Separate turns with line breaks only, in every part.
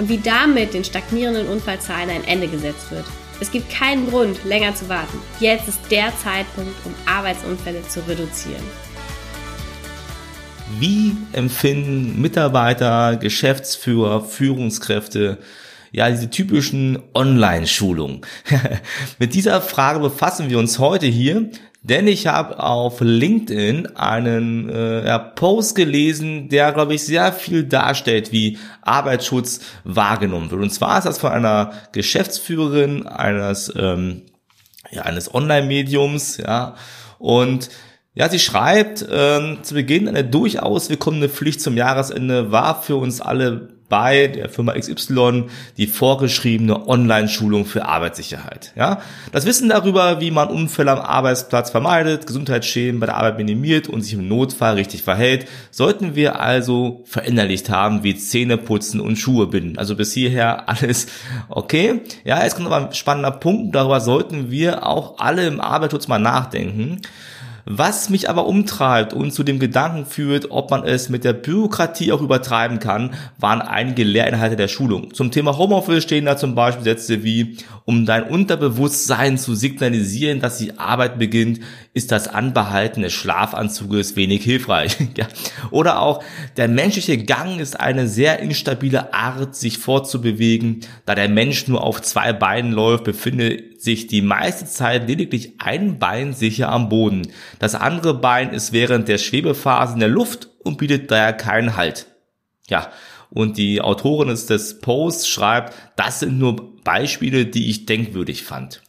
und wie damit den stagnierenden Unfallzahlen ein Ende gesetzt wird. Es gibt keinen Grund, länger zu warten. Jetzt ist der Zeitpunkt, um Arbeitsunfälle zu reduzieren.
Wie empfinden Mitarbeiter, Geschäftsführer, Führungskräfte ja, diese typischen Online-Schulungen. Mit dieser Frage befassen wir uns heute hier. Denn ich habe auf LinkedIn einen äh, ja, Post gelesen, der, glaube ich, sehr viel darstellt, wie Arbeitsschutz wahrgenommen wird. Und zwar ist das von einer Geschäftsführerin eines, ähm, ja, eines Online-Mediums, ja, und ja, sie schreibt, ähm, zu Beginn eine durchaus willkommene Pflicht zum Jahresende war für uns alle bei der Firma XY die vorgeschriebene Online-Schulung für Arbeitssicherheit. Ja, das Wissen darüber, wie man Unfälle am Arbeitsplatz vermeidet, Gesundheitsschäden bei der Arbeit minimiert und sich im Notfall richtig verhält, sollten wir also verinnerlicht haben, wie Zähne putzen und Schuhe binden. Also bis hierher alles okay. Ja, jetzt kommt aber ein spannender Punkt. Darüber sollten wir auch alle im Arbeitsschutz mal nachdenken. Was mich aber umtreibt und zu dem Gedanken führt, ob man es mit der Bürokratie auch übertreiben kann, waren einige Lehrinhalte der Schulung. Zum Thema Homeoffice stehen da zum Beispiel Sätze wie, um dein Unterbewusstsein zu signalisieren, dass die Arbeit beginnt, ist das Anbehalten des Schlafanzuges wenig hilfreich. Oder auch, der menschliche Gang ist eine sehr instabile Art, sich fortzubewegen. Da der Mensch nur auf zwei Beinen läuft, befindet sich die meiste Zeit lediglich ein Bein sicher am Boden. Das andere Bein ist während der Schwebephase in der Luft und bietet daher keinen Halt. Ja, und die Autorin des Posts schreibt, das sind nur Beispiele, die ich denkwürdig fand.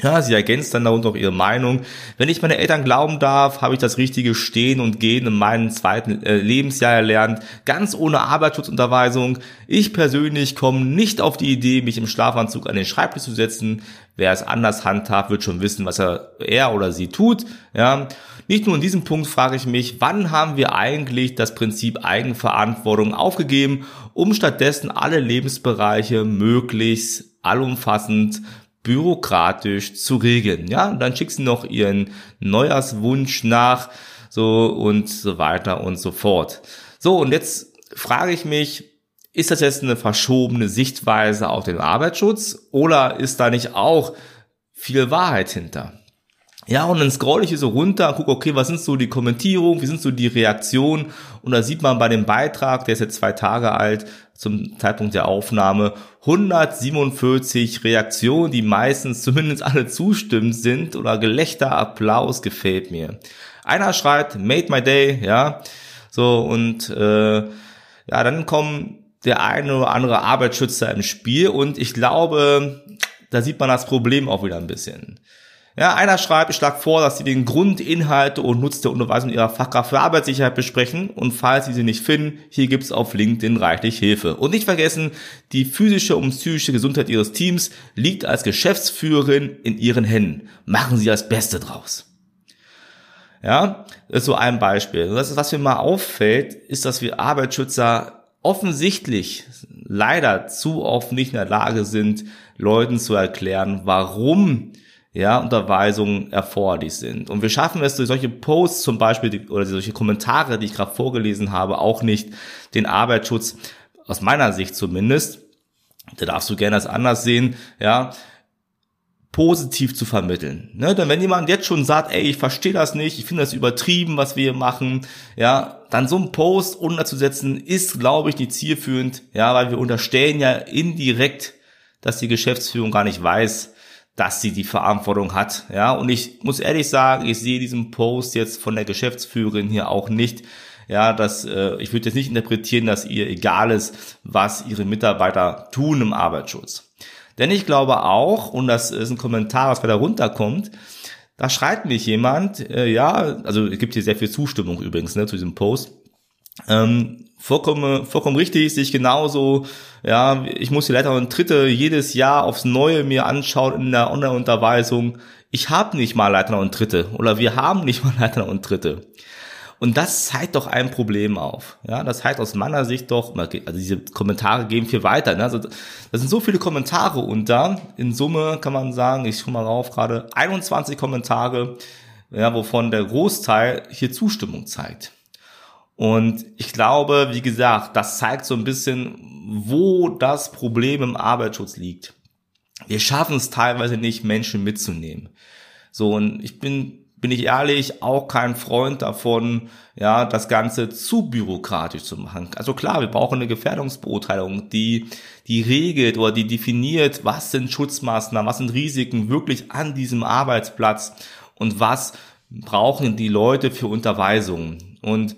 Ja, sie ergänzt dann darunter auch ihre Meinung. Wenn ich meine Eltern glauben darf, habe ich das richtige Stehen und Gehen in meinem zweiten äh, Lebensjahr erlernt, ganz ohne Arbeitsschutzunterweisung. Ich persönlich komme nicht auf die Idee, mich im Schlafanzug an den Schreibtisch zu setzen. Wer es anders handhabt, wird schon wissen, was er, er oder sie tut. Ja, nicht nur in diesem Punkt frage ich mich, wann haben wir eigentlich das Prinzip Eigenverantwortung aufgegeben, um stattdessen alle Lebensbereiche möglichst allumfassend bürokratisch zu regeln. Ja, dann schickt sie noch ihren Neujahrswunsch nach, so und so weiter und so fort. So, und jetzt frage ich mich, ist das jetzt eine verschobene Sichtweise auf den Arbeitsschutz oder ist da nicht auch viel Wahrheit hinter? Ja, und dann scroll ich hier so runter, guck, okay, was sind so die Kommentierungen, wie sind so die Reaktionen? Und da sieht man bei dem Beitrag, der ist jetzt zwei Tage alt, zum Zeitpunkt der Aufnahme, 147 Reaktionen, die meistens zumindest alle zustimmend sind oder Gelächter, Applaus gefällt mir. Einer schreibt, made my day, ja, so und äh, ja, dann kommen der eine oder andere Arbeitsschützer im Spiel und ich glaube, da sieht man das Problem auch wieder ein bisschen. Ja, einer schreibt, ich schlage vor, dass Sie den Grund, Inhalte und Nutz der Unterweisung Ihrer Fachkraft für Arbeitssicherheit besprechen und falls Sie sie nicht finden, hier gibt's auf LinkedIn reichlich Hilfe. Und nicht vergessen, die physische und psychische Gesundheit Ihres Teams liegt als Geschäftsführerin in Ihren Händen. Machen Sie das Beste draus. Ja, das ist so ein Beispiel. Das was mir mal auffällt, ist, dass wir Arbeitsschützer offensichtlich leider zu oft nicht in der Lage sind, Leuten zu erklären, warum ja, Unterweisungen erforderlich sind. Und wir schaffen es durch solche Posts zum Beispiel oder solche Kommentare, die ich gerade vorgelesen habe, auch nicht, den Arbeitsschutz, aus meiner Sicht zumindest, da darfst du gerne das anders sehen, ja, positiv zu vermitteln. Ne? Denn wenn jemand jetzt schon sagt, ey, ich verstehe das nicht, ich finde das übertrieben, was wir hier machen, ja, dann so einen Post unterzusetzen, ist, glaube ich, nicht zielführend, ja, weil wir unterstellen ja indirekt, dass die Geschäftsführung gar nicht weiß, dass sie die Verantwortung hat. Ja, und ich muss ehrlich sagen, ich sehe diesen Post jetzt von der Geschäftsführerin hier auch nicht. Ja, dass äh, ich würde jetzt nicht interpretieren, dass ihr egal ist, was ihre Mitarbeiter tun im Arbeitsschutz. Denn ich glaube auch, und das ist ein Kommentar, was weiter runterkommt, da schreibt mich jemand, äh, ja, also es gibt hier sehr viel Zustimmung übrigens ne, zu diesem Post. Ähm, vollkommen, vollkommen richtig, sich genauso, ja, ich muss die Leiter und Tritte jedes Jahr aufs Neue mir anschauen in der Online-Unterweisung. Ich habe nicht mal Leiter und Tritte oder wir haben nicht mal Leiter und Tritte. Und das zeigt doch ein Problem auf. Ja, das zeigt aus meiner Sicht doch, also diese Kommentare gehen viel weiter. Ne? Also, da sind so viele Kommentare unter. In Summe kann man sagen, ich schau mal rauf gerade, 21 Kommentare, ja, wovon der Großteil hier Zustimmung zeigt. Und ich glaube, wie gesagt, das zeigt so ein bisschen, wo das Problem im Arbeitsschutz liegt. Wir schaffen es teilweise nicht, Menschen mitzunehmen. So, und ich bin, bin ich ehrlich, auch kein Freund davon, ja, das Ganze zu bürokratisch zu machen. Also klar, wir brauchen eine Gefährdungsbeurteilung, die, die regelt oder die definiert, was sind Schutzmaßnahmen, was sind Risiken wirklich an diesem Arbeitsplatz und was brauchen die Leute für Unterweisungen. Und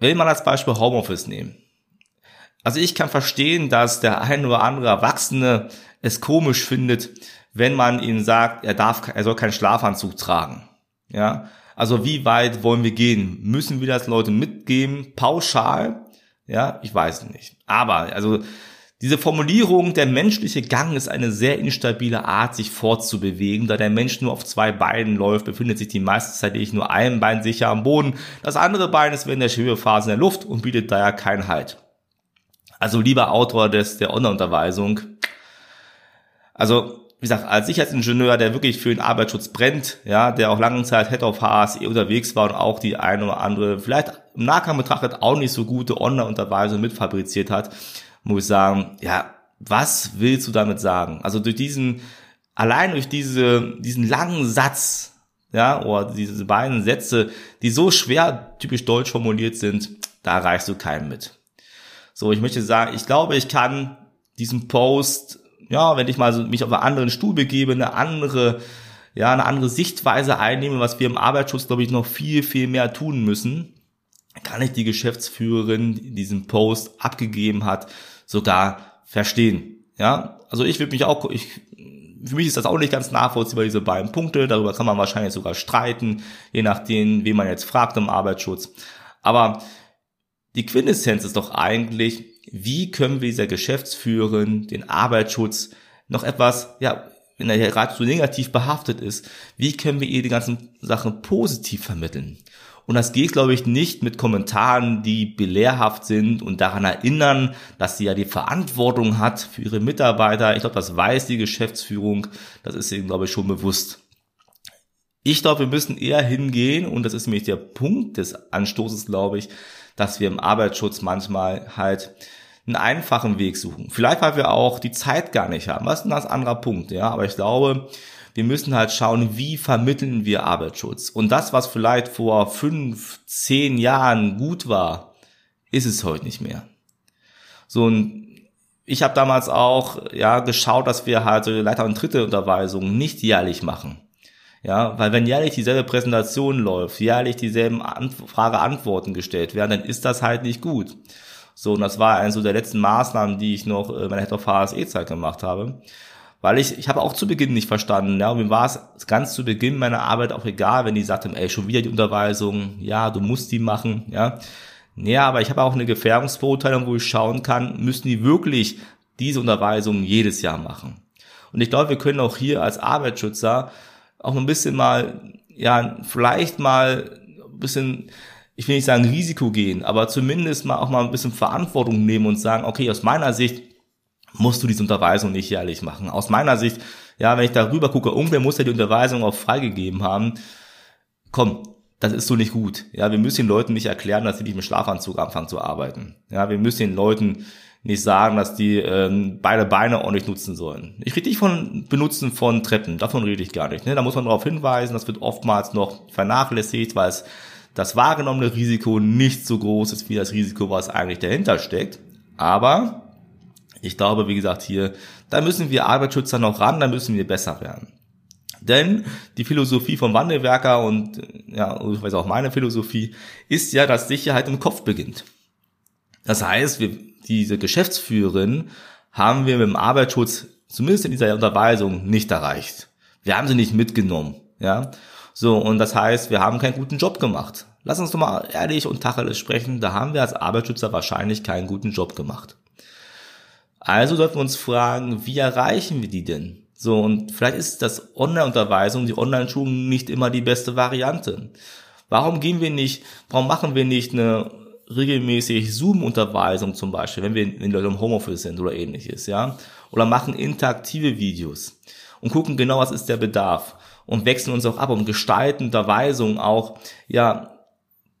Will man als Beispiel Homeoffice nehmen. Also ich kann verstehen, dass der ein oder andere Erwachsene es komisch findet, wenn man ihm sagt, er darf, er soll keinen Schlafanzug tragen. Ja. Also wie weit wollen wir gehen? Müssen wir das Leute mitgeben? Pauschal? Ja, ich weiß nicht. Aber, also, diese Formulierung, der menschliche Gang ist eine sehr instabile Art, sich fortzubewegen. Da der Mensch nur auf zwei Beinen läuft, befindet sich die meiste Zeit nicht nur ein Bein sicher am Boden. Das andere Bein ist während der Schwebephase in der Luft und bietet daher keinen Halt. Also lieber Autor des, der Online-Unterweisung. Also, wie gesagt, als Sicherheitsingenieur, der wirklich für den Arbeitsschutz brennt, ja, der auch lange Zeit Head of HSE unterwegs war und auch die eine oder andere, vielleicht im Nachgang betrachtet auch nicht so gute Online-Unterweisung mitfabriziert hat, muss ich sagen, ja, was willst du damit sagen? Also durch diesen, allein durch diese, diesen langen Satz, ja, oder diese beiden Sätze, die so schwer typisch deutsch formuliert sind, da erreichst du keinen mit. So, ich möchte sagen, ich glaube, ich kann diesen Post, ja, wenn ich mal so mich auf einen anderen Stuhl begebe, eine andere, ja, eine andere Sichtweise einnehme, was wir im Arbeitsschutz, glaube ich, noch viel, viel mehr tun müssen, kann ich die Geschäftsführerin, die diesen Post abgegeben hat, sogar verstehen. Ja, also ich würde mich auch, ich, für mich ist das auch nicht ganz nachvollziehbar, diese beiden Punkte. Darüber kann man wahrscheinlich sogar streiten, je nachdem, wen man jetzt fragt im Arbeitsschutz. Aber die Quintessenz ist doch eigentlich, wie können wir dieser Geschäftsführerin den Arbeitsschutz noch etwas, ja, wenn er gerade so negativ behaftet ist, wie können wir ihr die ganzen Sachen positiv vermitteln? Und das geht, glaube ich, nicht mit Kommentaren, die belehrhaft sind und daran erinnern, dass sie ja die Verantwortung hat für ihre Mitarbeiter. Ich glaube, das weiß die Geschäftsführung. Das ist ihnen, glaube ich, schon bewusst. Ich glaube, wir müssen eher hingehen, und das ist nämlich der Punkt des Anstoßes, glaube ich, dass wir im Arbeitsschutz manchmal halt einen einfachen Weg suchen. Vielleicht, weil wir auch die Zeit gar nicht haben. Was ist ein ganz anderer Punkt, ja. Aber ich glaube, wir müssen halt schauen, wie vermitteln wir Arbeitsschutz. Und das, was vielleicht vor fünf, zehn Jahren gut war, ist es heute nicht mehr. So und ich habe damals auch ja geschaut, dass wir halt so Leiter- und dritte Unterweisungen nicht jährlich machen. Ja, weil wenn jährlich dieselbe Präsentation läuft, jährlich dieselben Frage-Antworten gestellt werden, dann ist das halt nicht gut. So, und das war eine so der letzten Maßnahmen, die ich noch in meiner Head of HSE-Zeit gemacht habe. Weil ich, ich habe auch zu Beginn nicht verstanden, ja, und mir war es ganz zu Beginn meiner Arbeit auch egal, wenn die sagten, ey, schon wieder die Unterweisung, ja, du musst die machen, ja. Ja, aber ich habe auch eine Gefährdungsbeurteilung, wo ich schauen kann, müssen die wirklich diese Unterweisung jedes Jahr machen. Und ich glaube, wir können auch hier als Arbeitsschützer auch ein bisschen mal, ja, vielleicht mal ein bisschen, ich will nicht sagen Risiko gehen, aber zumindest mal auch mal ein bisschen Verantwortung nehmen und sagen, okay, aus meiner Sicht musst du diese Unterweisung nicht jährlich machen. Aus meiner Sicht, ja, wenn ich darüber gucke, irgendwer muss ja die Unterweisung auch freigegeben haben. Komm, das ist so nicht gut. Ja, wir müssen den Leuten nicht erklären, dass sie nicht mit Schlafanzug anfangen zu arbeiten. Ja, wir müssen den Leuten nicht sagen, dass die ähm, beide Beine ordentlich nutzen sollen. Ich rede nicht von Benutzen von Treppen, davon rede ich gar nicht. Ne? Da muss man darauf hinweisen, das wird oftmals noch vernachlässigt, weil es das wahrgenommene Risiko nicht so groß ist wie das Risiko, was eigentlich dahinter steckt. Aber ich glaube, wie gesagt, hier, da müssen wir Arbeitsschützer noch ran, da müssen wir besser werden. Denn die Philosophie vom Wandelwerker und ja, ich weiß auch meine Philosophie ist ja, dass Sicherheit im Kopf beginnt. Das heißt, wir, diese Geschäftsführerin haben wir mit dem Arbeitsschutz zumindest in dieser Unterweisung nicht erreicht. Wir haben sie nicht mitgenommen, ja. So, und das heißt, wir haben keinen guten Job gemacht. Lass uns doch mal ehrlich und tacheles sprechen, da haben wir als Arbeitsschützer wahrscheinlich keinen guten Job gemacht. Also sollten wir uns fragen, wie erreichen wir die denn? So, und vielleicht ist das Online-Unterweisung, die Online-Schulung nicht immer die beste Variante. Warum gehen wir nicht, warum machen wir nicht eine regelmäßig Zoom-Unterweisung zum Beispiel, wenn wir, wenn Leute im Homeoffice sind oder ähnliches, ja? Oder machen interaktive Videos und gucken genau, was ist der Bedarf und wechseln uns auch ab und gestalten Unterweisung auch, ja,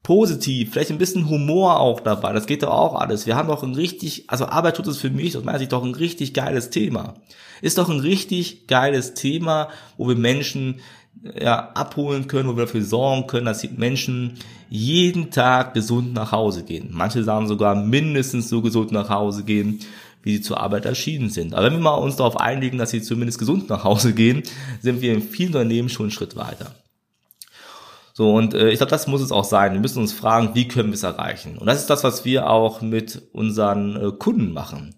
positiv, vielleicht ein bisschen Humor auch dabei, das geht doch auch alles. Wir haben doch ein richtig, also Arbeit tut es für mich aus meiner Sicht doch ein richtig geiles Thema. Ist doch ein richtig geiles Thema, wo wir Menschen ja, abholen können, wo wir dafür sorgen können, dass die Menschen jeden Tag gesund nach Hause gehen. Manche sagen sogar mindestens so gesund nach Hause gehen, wie sie zur Arbeit erschienen sind. Aber wenn wir mal uns darauf einigen, dass sie zumindest gesund nach Hause gehen, sind wir in vielen Unternehmen schon einen Schritt weiter. So, und äh, ich glaube, das muss es auch sein. Wir müssen uns fragen, wie können wir es erreichen? Und das ist das, was wir auch mit unseren äh, Kunden machen.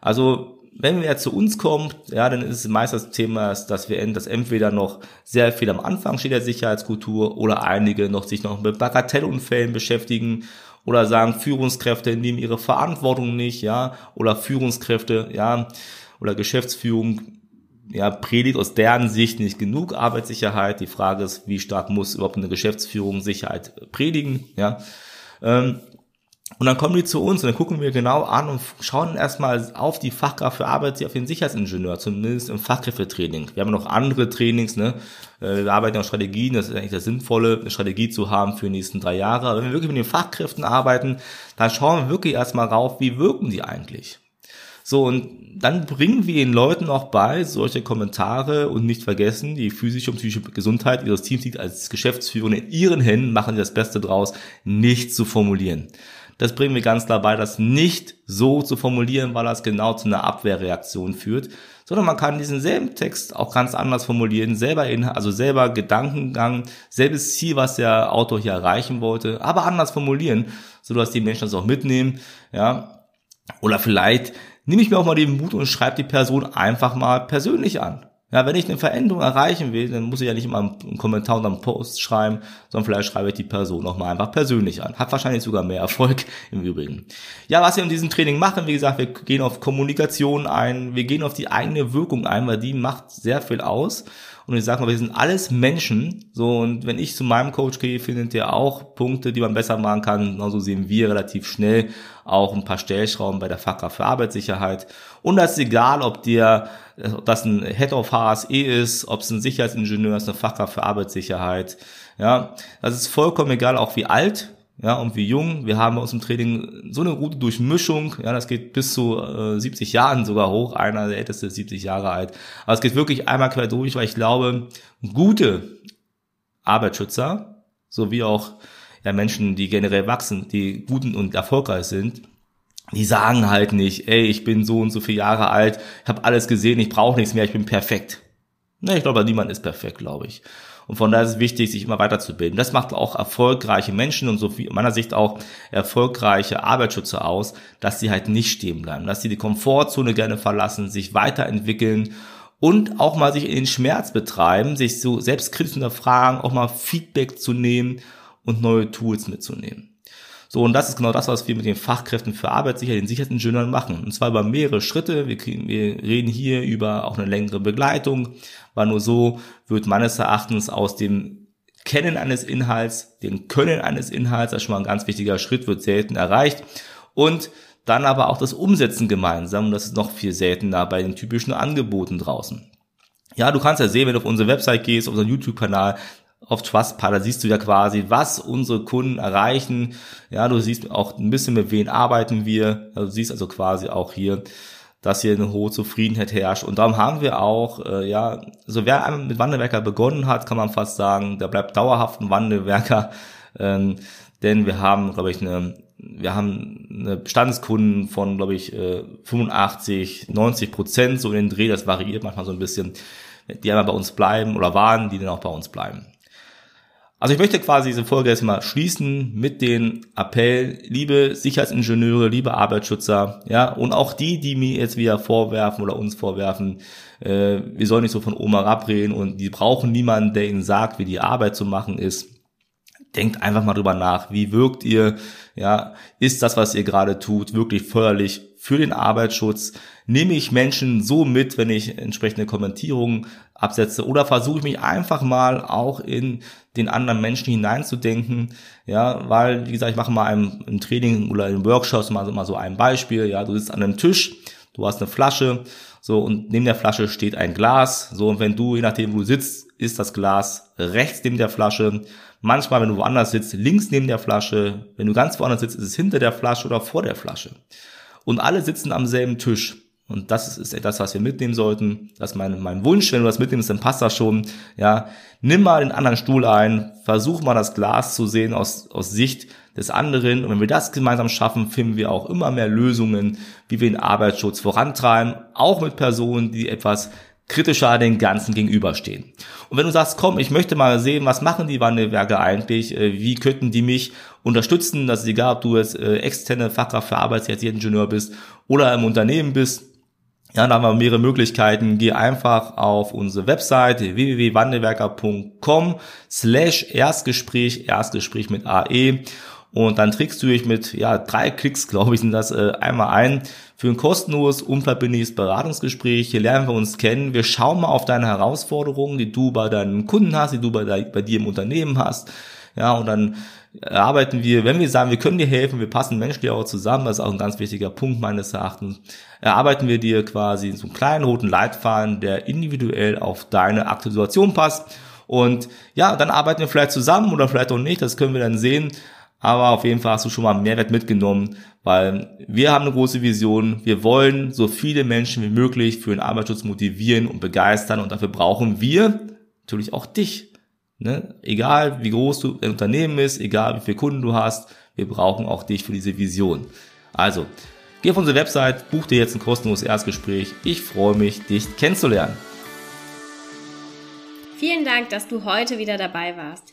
Also wenn wer zu uns kommt, ja, dann ist es meist das Thema, dass wir das entweder noch sehr viel am Anfang steht der Sicherheitskultur oder einige noch sich noch mit Bagatellunfällen beschäftigen oder sagen, Führungskräfte nehmen ihre Verantwortung nicht, ja, oder Führungskräfte, ja, oder Geschäftsführung, ja, predigt aus deren Sicht nicht genug Arbeitssicherheit. Die Frage ist, wie stark muss überhaupt eine Geschäftsführung Sicherheit predigen, ja. Ähm, und dann kommen die zu uns und dann gucken wir genau an und schauen erstmal auf die Fachkraft für Arbeit, auf den Sicherheitsingenieur, zumindest im Fachkräftetraining. Wir haben noch andere Trainings, ne? Äh, wir arbeiten auf Strategien, das ist eigentlich das Sinnvolle, eine Strategie zu haben für die nächsten drei Jahre. Aber wenn wir wirklich mit den Fachkräften arbeiten, dann schauen wir wirklich erstmal rauf, wie wirken die eigentlich? So, und dann bringen wir den Leuten auch bei, solche Kommentare und nicht vergessen, die physische und psychische Gesundheit ihres Teams liegt als Geschäftsführer in ihren Händen, machen sie das Beste draus, nicht zu formulieren. Das bringen wir ganz klar bei, das nicht so zu formulieren, weil das genau zu einer Abwehrreaktion führt, sondern man kann diesen selben Text auch ganz anders formulieren, selber in, also selber Gedankengang, selbes Ziel, was der Autor hier erreichen wollte, aber anders formulieren, so dass die Menschen das auch mitnehmen, ja. Oder vielleicht nehme ich mir auch mal den Mut und schreibe die Person einfach mal persönlich an. Ja, wenn ich eine Veränderung erreichen will, dann muss ich ja nicht immer einen Kommentar und einen Post schreiben, sondern vielleicht schreibe ich die Person auch mal einfach persönlich an. Hat wahrscheinlich sogar mehr Erfolg im Übrigen. Ja, was wir in diesem Training machen, wie gesagt, wir gehen auf Kommunikation ein, wir gehen auf die eigene Wirkung ein, weil die macht sehr viel aus. Und ich sage mal, wir sind alles Menschen. So, und wenn ich zu meinem Coach gehe, findet ihr auch Punkte, die man besser machen kann. Genauso sehen wir relativ schnell auch ein paar Stellschrauben bei der Fachkraft für Arbeitssicherheit. Und das ist egal, ob dir, ob das ein Head of HSE ist, ob es ein Sicherheitsingenieur ist, eine Fachkraft für Arbeitssicherheit. Ja, das ist vollkommen egal, auch wie alt ja, und wie jung. Wir haben bei uns im Training so eine gute Durchmischung, ja, das geht bis zu äh, 70 Jahren sogar hoch, einer der älteste ist 70 Jahre alt. Aber es geht wirklich einmal quer durch, weil ich glaube, gute Arbeitsschützer, sowie auch ja, Menschen, die generell wachsen, die guten und erfolgreich sind, die sagen halt nicht, ey, ich bin so und so viele Jahre alt, ich habe alles gesehen, ich brauche nichts mehr, ich bin perfekt. Ne, ich glaube, niemand ist perfekt, glaube ich. Und von daher ist es wichtig, sich immer weiterzubilden. Das macht auch erfolgreiche Menschen und so wie meiner Sicht auch erfolgreiche Arbeitsschützer aus, dass sie halt nicht stehen bleiben, dass sie die Komfortzone gerne verlassen, sich weiterentwickeln und auch mal sich in den Schmerz betreiben, sich so selbstkritisch hinterfragen, auch mal Feedback zu nehmen und neue Tools mitzunehmen. So, und das ist genau das, was wir mit den Fachkräften für Arbeitssicherheit, den Sicherheitsingenieuren machen. Und zwar über mehrere Schritte. Wir, wir reden hier über auch eine längere Begleitung, weil nur so wird meines Erachtens aus dem Kennen eines Inhalts, dem Können eines Inhalts, das ist schon mal ein ganz wichtiger Schritt, wird selten erreicht. Und dann aber auch das Umsetzen gemeinsam. Und das ist noch viel seltener bei den typischen Angeboten draußen. Ja, du kannst ja sehen, wenn du auf unsere Website gehst, auf unseren YouTube-Kanal, auf Trustpilot, da siehst du ja quasi, was unsere Kunden erreichen. Ja, du siehst auch ein bisschen mit wen arbeiten wir. Du siehst also quasi auch hier, dass hier eine hohe Zufriedenheit herrscht. Und darum haben wir auch, äh, ja, so wer einmal mit Wandelwerker begonnen hat, kann man fast sagen, der bleibt dauerhaft ein Wandelwerker. Ähm, denn wir haben, glaube ich, eine, wir haben eine Bestandskunden von, glaube ich, 85, äh, 90 Prozent, so in den Dreh, das variiert manchmal so ein bisschen, die einmal bei uns bleiben oder waren, die dann auch bei uns bleiben. Also ich möchte quasi diese Folge jetzt mal schließen mit den Appell, liebe Sicherheitsingenieure, liebe Arbeitsschützer, ja, und auch die, die mir jetzt wieder vorwerfen oder uns vorwerfen, äh, wir sollen nicht so von Oma abreden und die brauchen niemanden, der ihnen sagt, wie die Arbeit zu machen ist. Denkt einfach mal drüber nach, wie wirkt ihr, ja, ist das, was ihr gerade tut, wirklich förderlich für den Arbeitsschutz? Nehme ich Menschen so mit, wenn ich entsprechende Kommentierungen absetze? Oder versuche ich mich einfach mal auch in den anderen Menschen hineinzudenken, ja, weil, wie gesagt, ich mache mal im, Training oder in Workshops mal, mal so ein Beispiel, ja, du sitzt an einem Tisch, du hast eine Flasche, so, und neben der Flasche steht ein Glas, so, und wenn du, je nachdem, wo du sitzt, ist das Glas rechts neben der Flasche, manchmal, wenn du woanders sitzt, links neben der Flasche, wenn du ganz woanders sitzt, ist es hinter der Flasche oder vor der Flasche. Und alle sitzen am selben Tisch. Und das ist, etwas, was wir mitnehmen sollten. Das ist mein, mein Wunsch. Wenn du das mitnimmst, dann passt das schon. Ja, nimm mal den anderen Stuhl ein. Versuch mal das Glas zu sehen aus, aus Sicht des anderen. Und wenn wir das gemeinsam schaffen, finden wir auch immer mehr Lösungen, wie wir den Arbeitsschutz vorantreiben. Auch mit Personen, die etwas kritischer den Ganzen gegenüberstehen. Und wenn du sagst, komm, ich möchte mal sehen, was machen die Wandelwerke eigentlich, äh, wie könnten die mich unterstützen, das ist egal, ob du jetzt äh, externe Fachkraft für Arbeitssicherheitsingenieur bist oder im Unternehmen bist, ja, da haben wir mehrere Möglichkeiten. Geh einfach auf unsere Website www.wandelwerker.com slash Erstgespräch, Erstgespräch mit AE und dann trägst du dich mit ja drei Klicks, glaube ich, sind das äh, einmal ein für ein kostenloses, unverbindliches Beratungsgespräch. Hier lernen wir uns kennen. Wir schauen mal auf deine Herausforderungen, die du bei deinen Kunden hast, die du bei, bei dir im Unternehmen hast. Ja, und dann erarbeiten wir, wenn wir sagen, wir können dir helfen, wir passen menschlich auch zusammen, das ist auch ein ganz wichtiger Punkt meines Erachtens, erarbeiten wir dir quasi so einen kleinen roten Leitfaden, der individuell auf deine aktuelle Situation passt. Und ja, dann arbeiten wir vielleicht zusammen oder vielleicht auch nicht, das können wir dann sehen. Aber auf jeden Fall hast du schon mal Mehrwert mitgenommen, weil wir haben eine große Vision. Wir wollen so viele Menschen wie möglich für den Arbeitsschutz motivieren und begeistern und dafür brauchen wir natürlich auch dich. Ne? Egal wie groß du ein Unternehmen ist, egal wie viele Kunden du hast, wir brauchen auch dich für diese Vision. Also, geh auf unsere Website, buch dir jetzt ein kostenloses Erstgespräch. Ich freue mich, dich kennenzulernen.
Vielen Dank, dass du heute wieder dabei warst.